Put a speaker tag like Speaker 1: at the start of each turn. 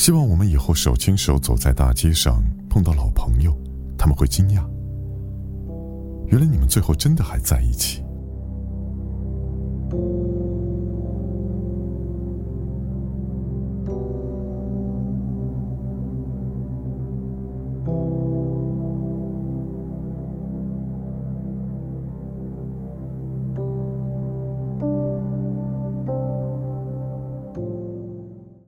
Speaker 1: 希望我们以后手牵手走在大街上碰到老朋友他们会惊讶。原来你们最后真的还在一起。